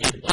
Yeah.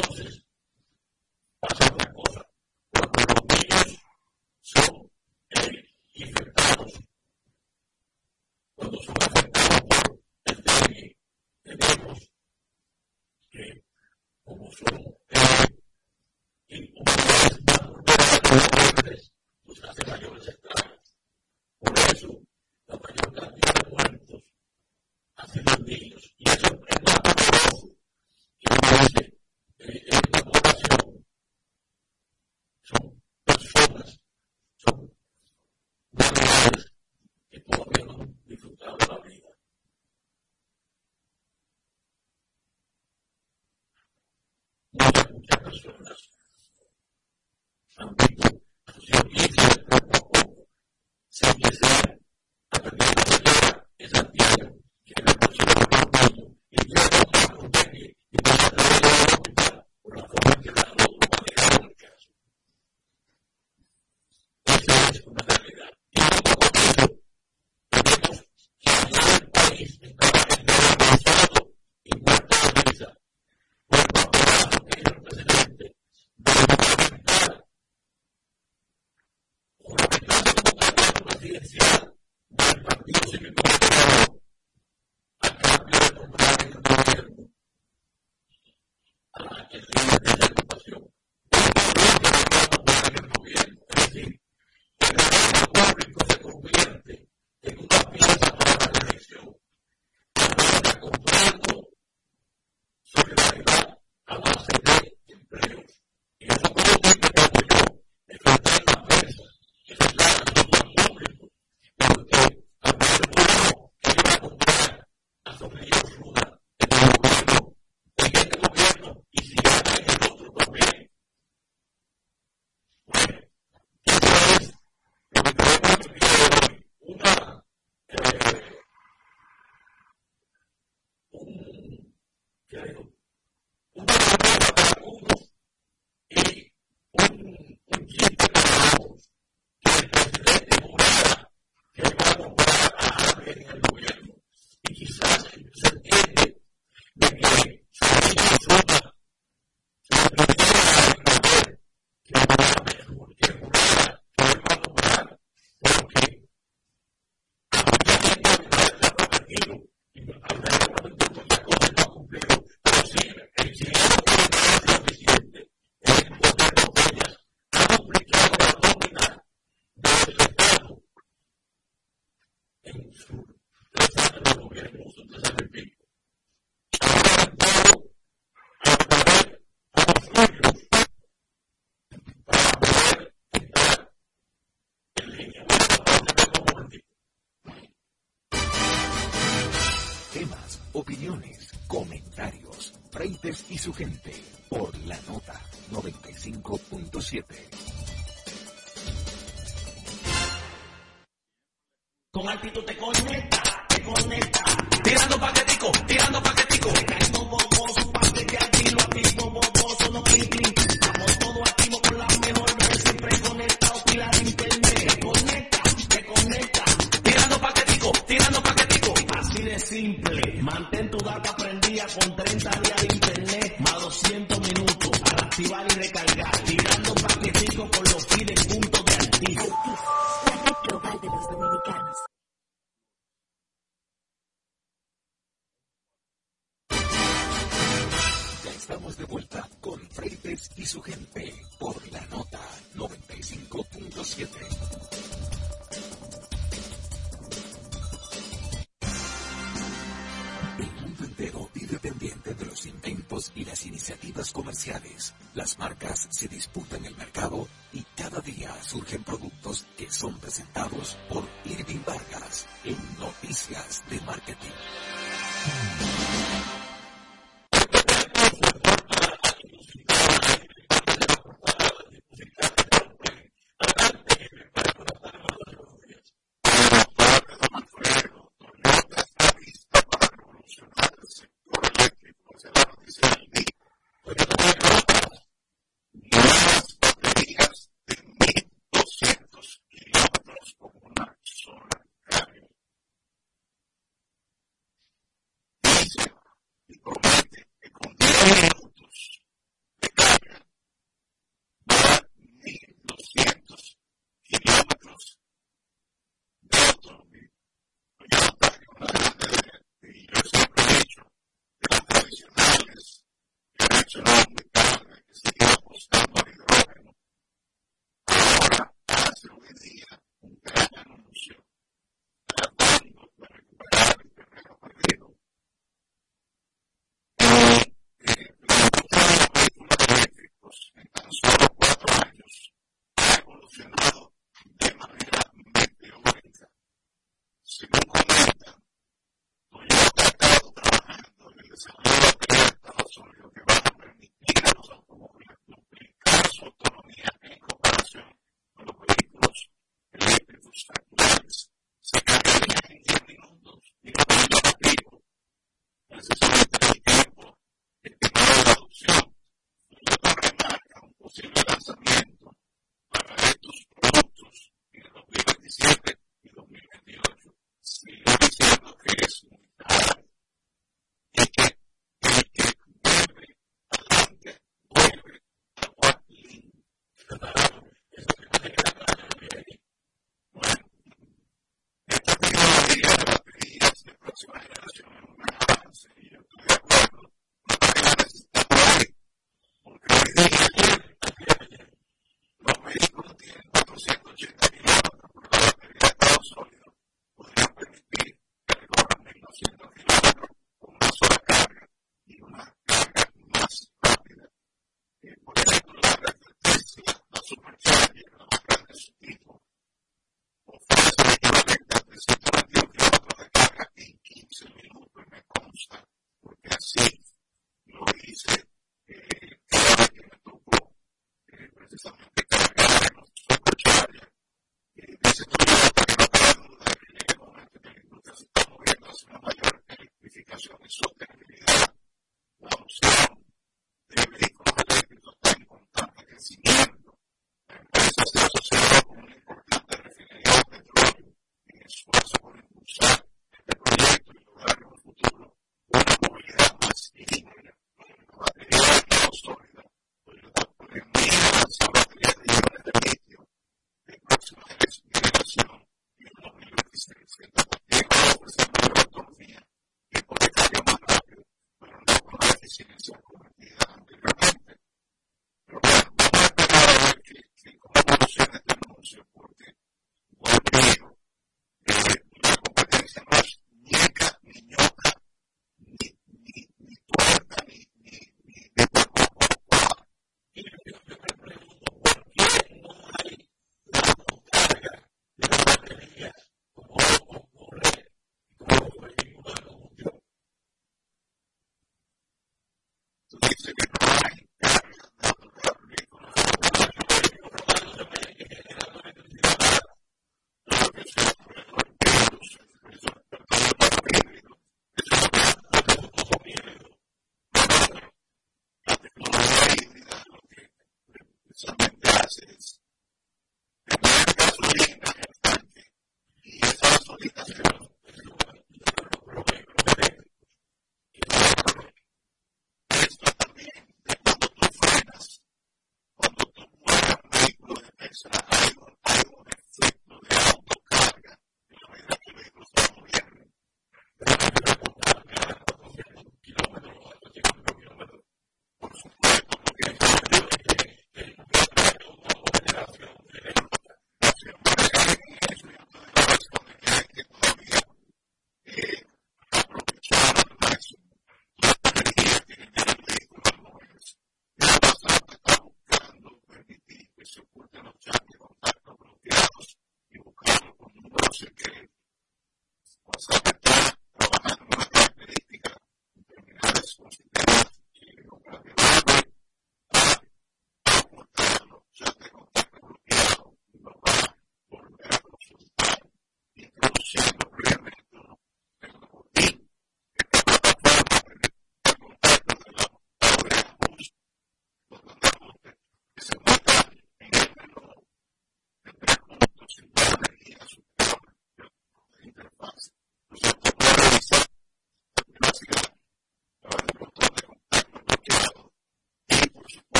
El mundo entero vendedor independiente de los inventos y las iniciativas comerciales, las marcas se disputan el mercado y cada día surgen productos que son presentados por Irving Vargas en Noticias de Marketing.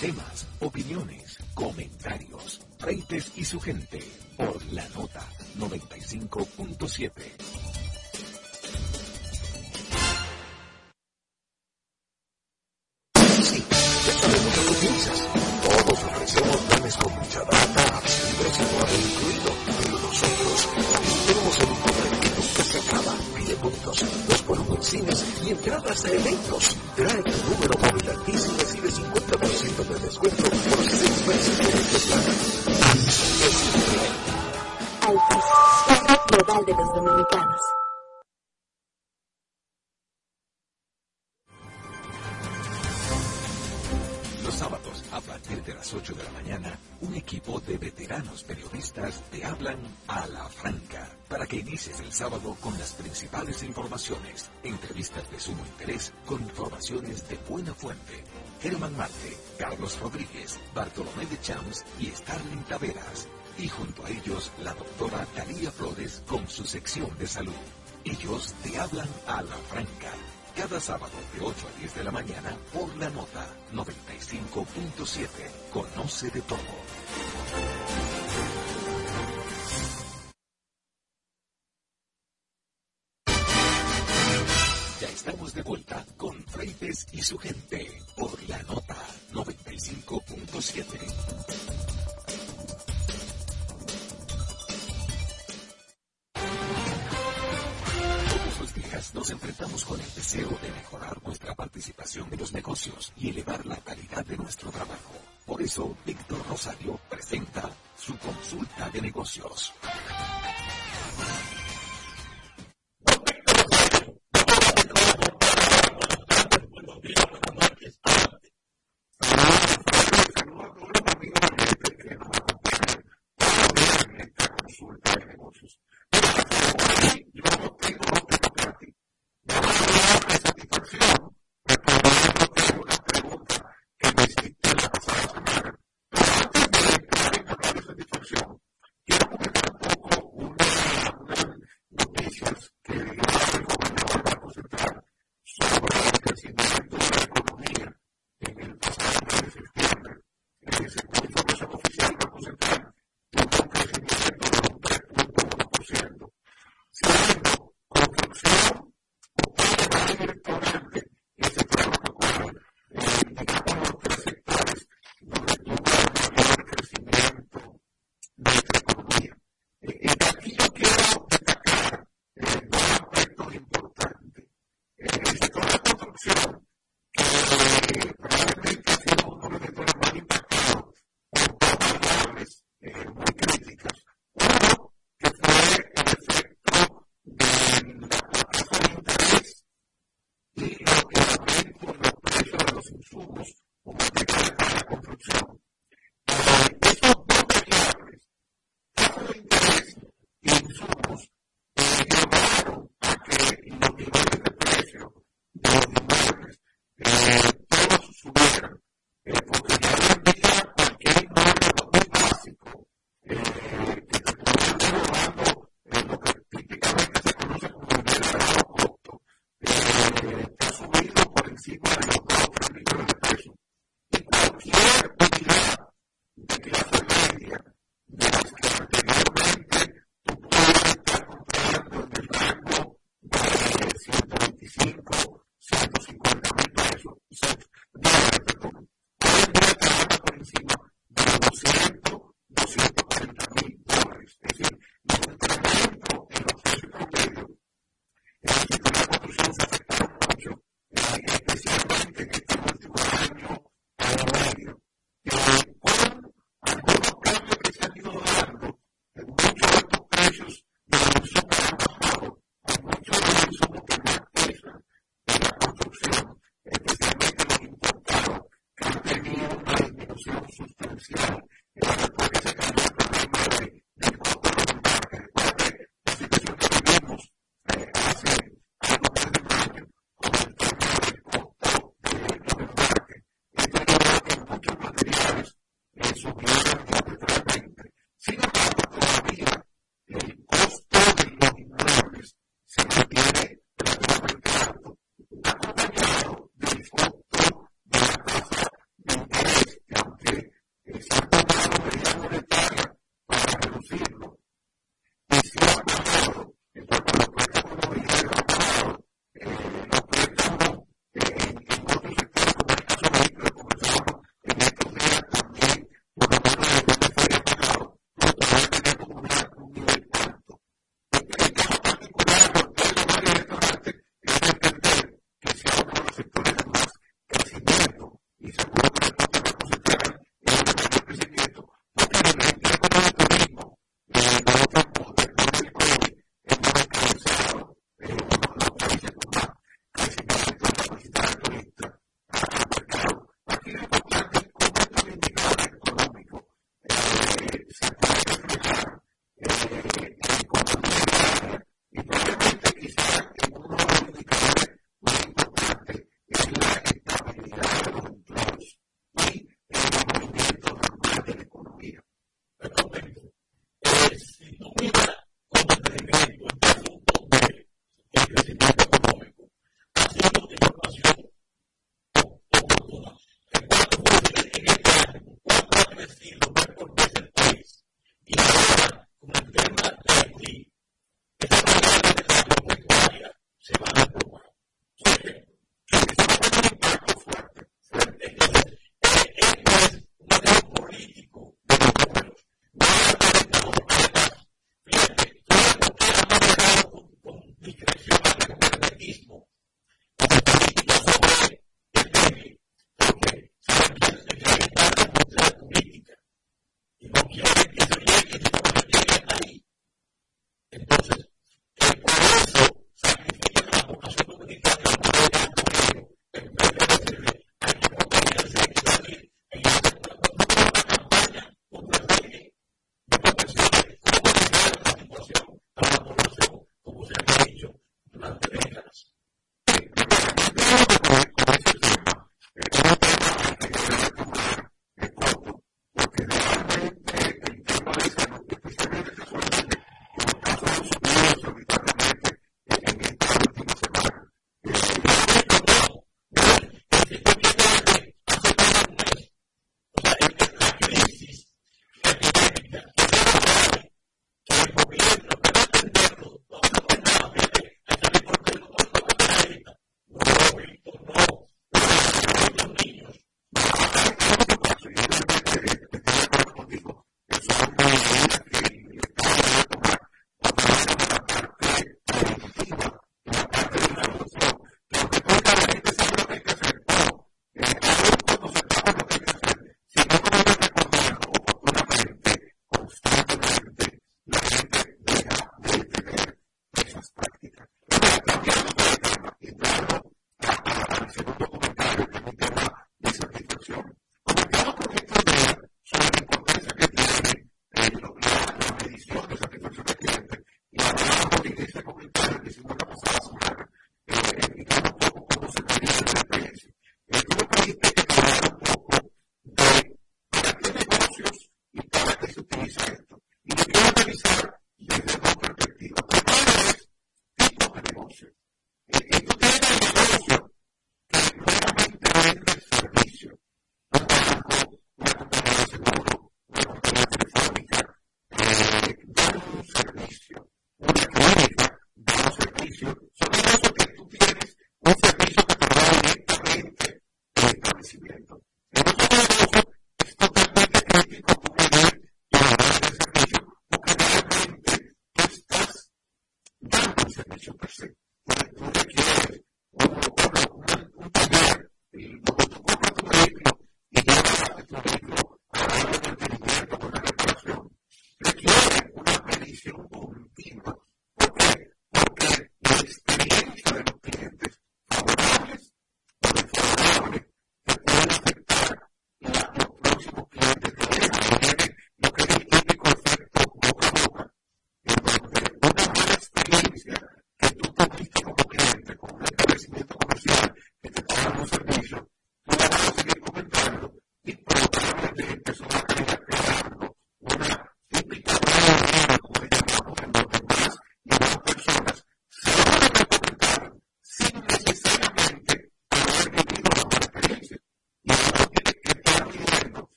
Temas, opiniones, comentarios, reites y su gente por la nota 95.7.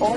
Ou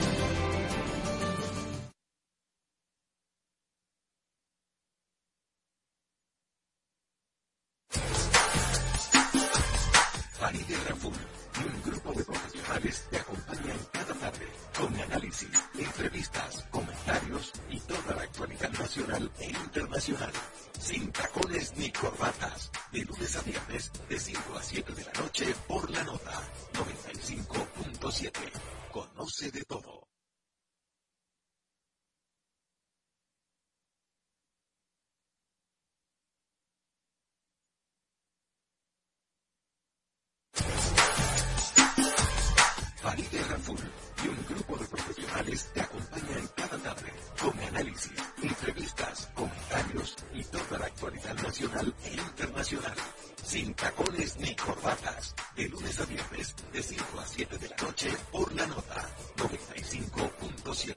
Te acompaña en cada tarde con análisis, entrevistas, comentarios y toda la actualidad nacional e internacional. Sin tacones ni corbatas, de lunes a viernes, de 5 a 7 de la noche por la nota 95.7.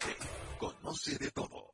Conoce de todo.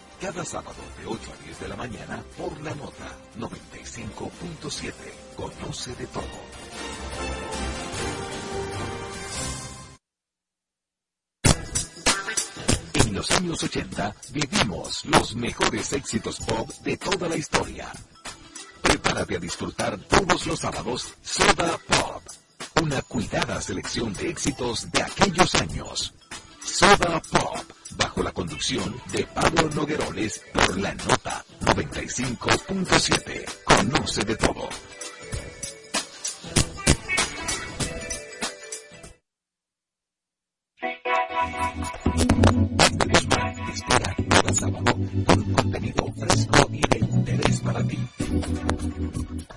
cada sábado de 8 a 10 de la mañana por la nota 95.7. Conoce de todo. En los años 80 vivimos los mejores éxitos pop de toda la historia. Prepárate a disfrutar todos los sábados Soda Pop, una cuidada selección de éxitos de aquellos años. Soda Pop bajo la conducción de Pablo Nogueroles por la nota 95.7. Conoce de todo. espera cada sábado con contenido fresco y de interés para ti.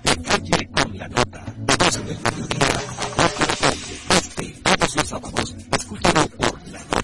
De calle con la nota, 12 del a 8 de Este, todos los sábados, escúchalo por la nota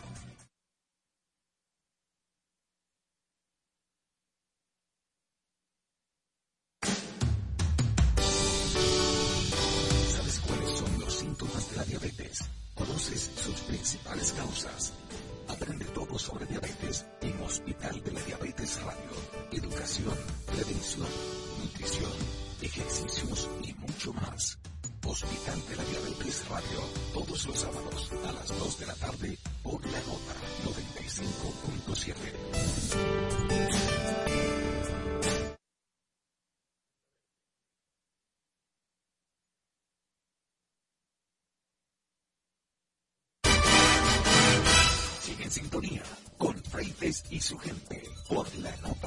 Sintonía con Freites y su gente por la nota.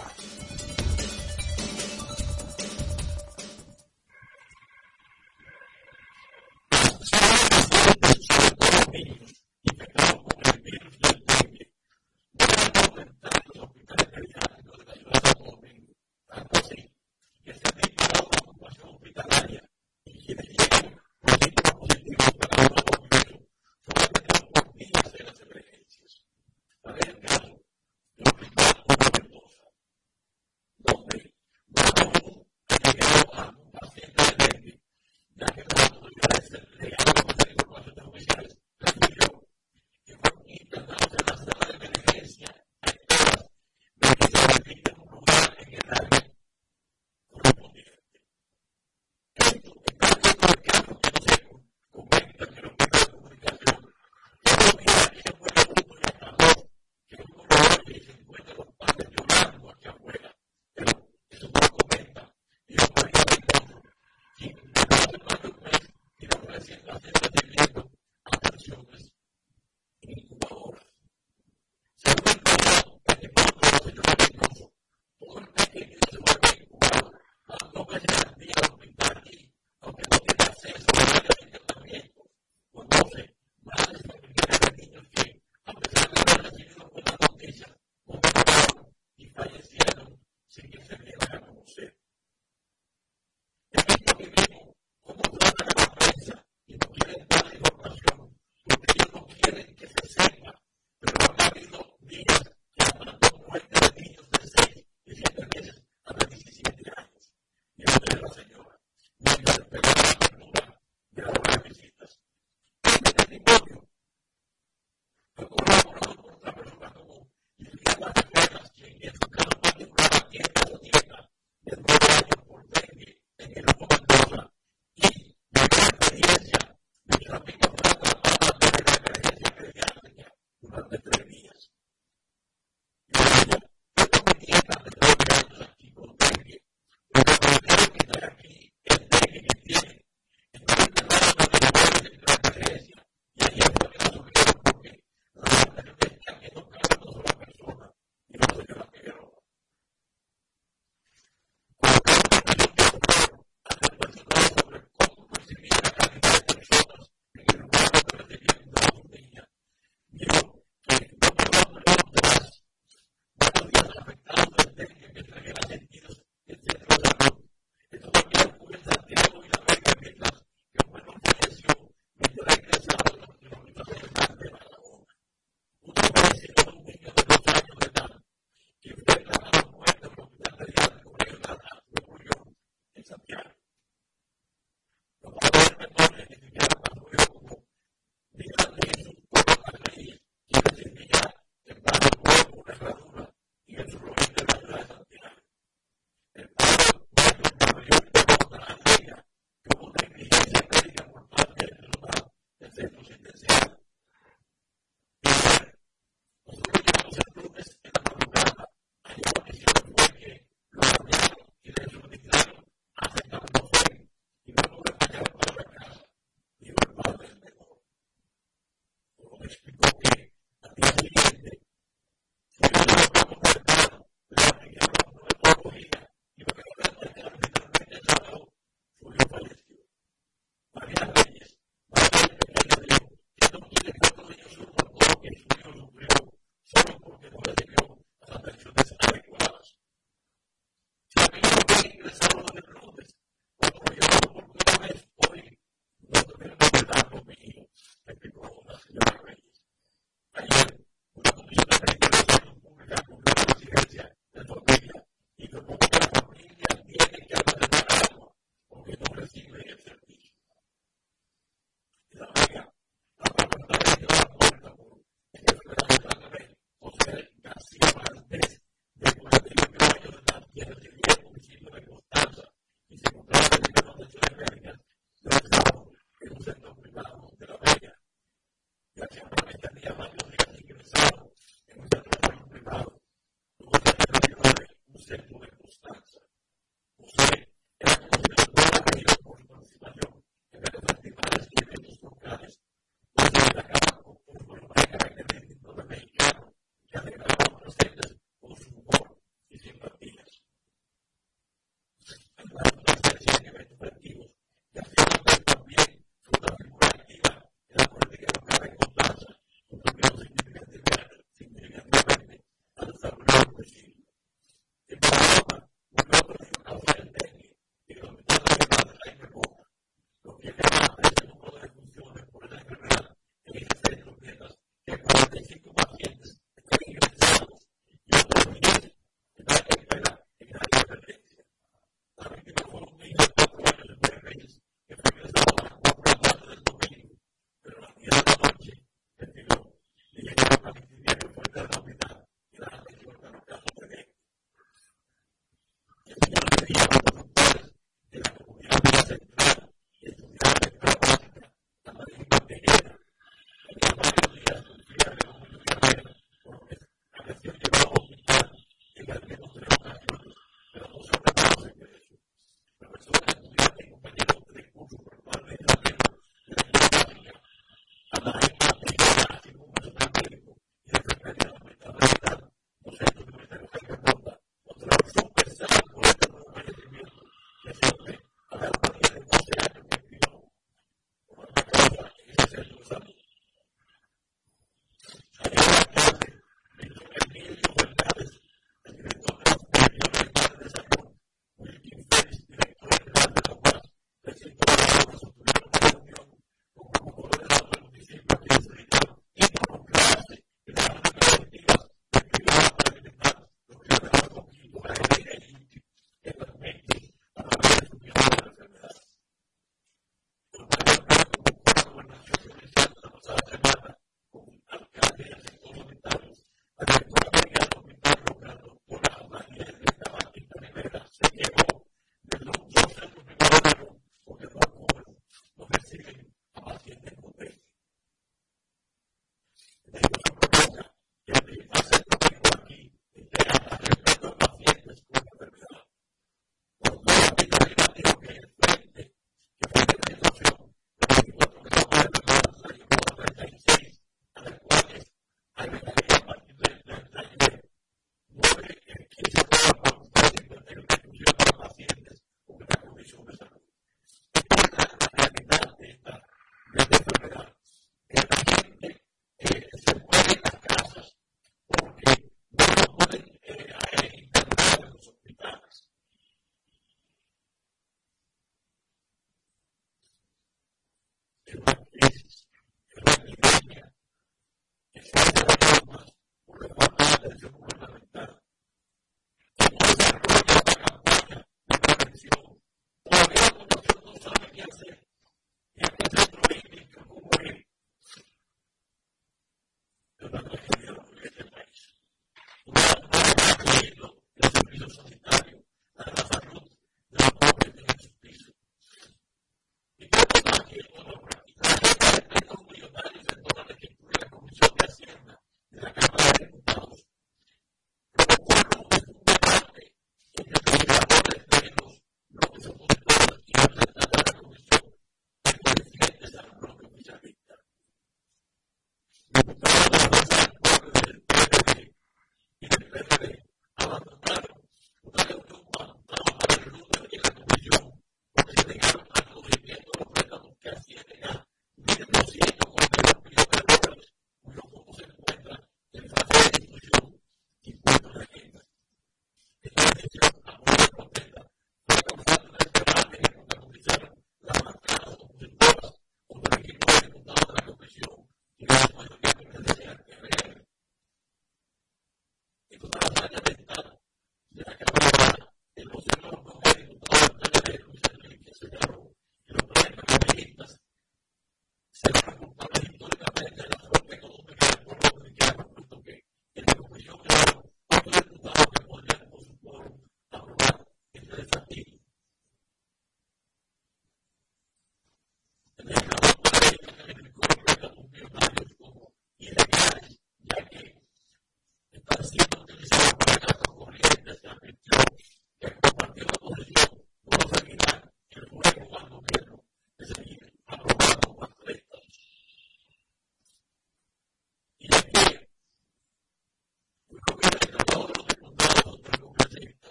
Como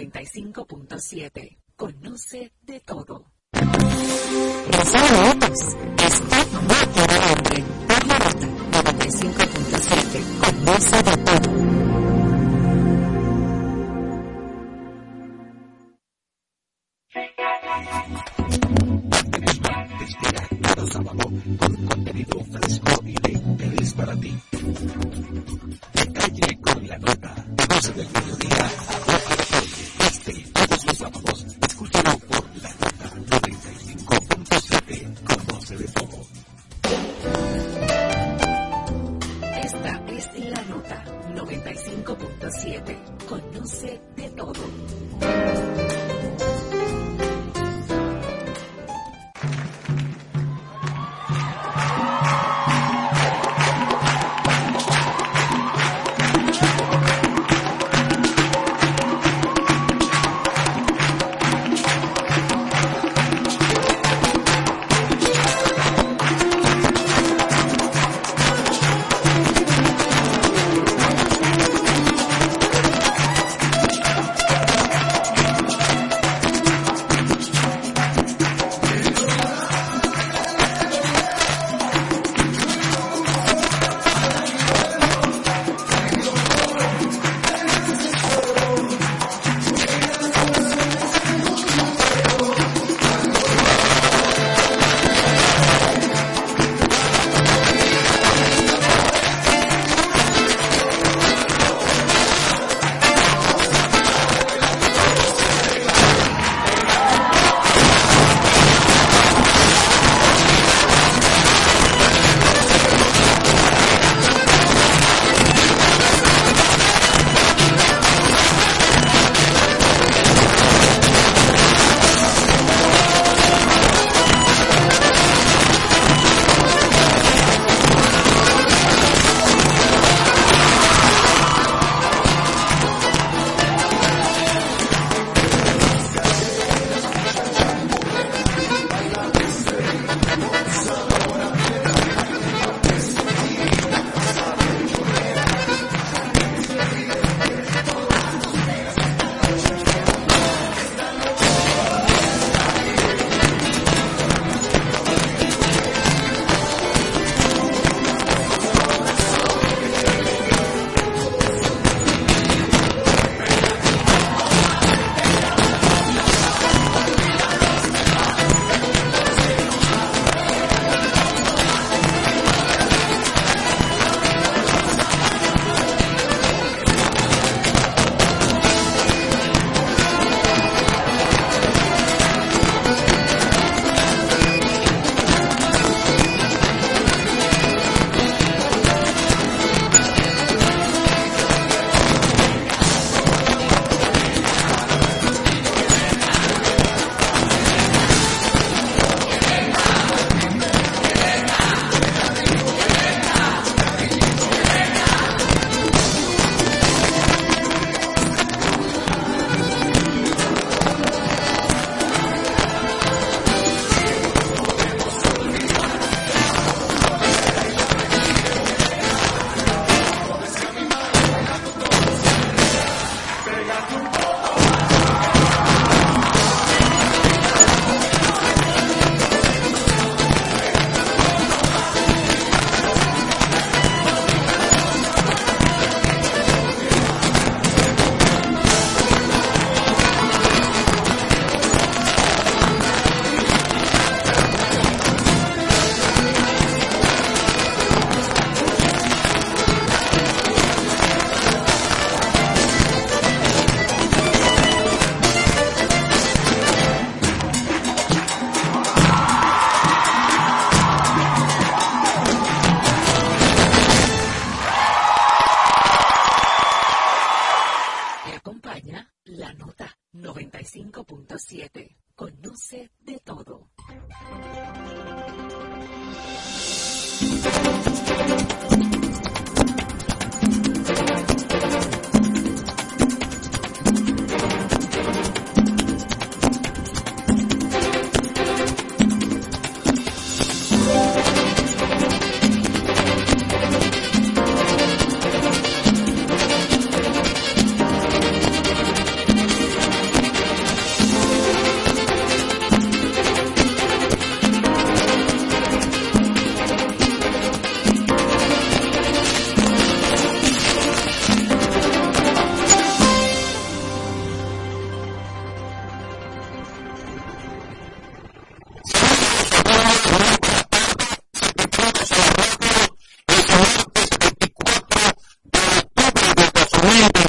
95.7. Conoce de todo. Rosario por la nota 95.7. Conoce de todo. Amen.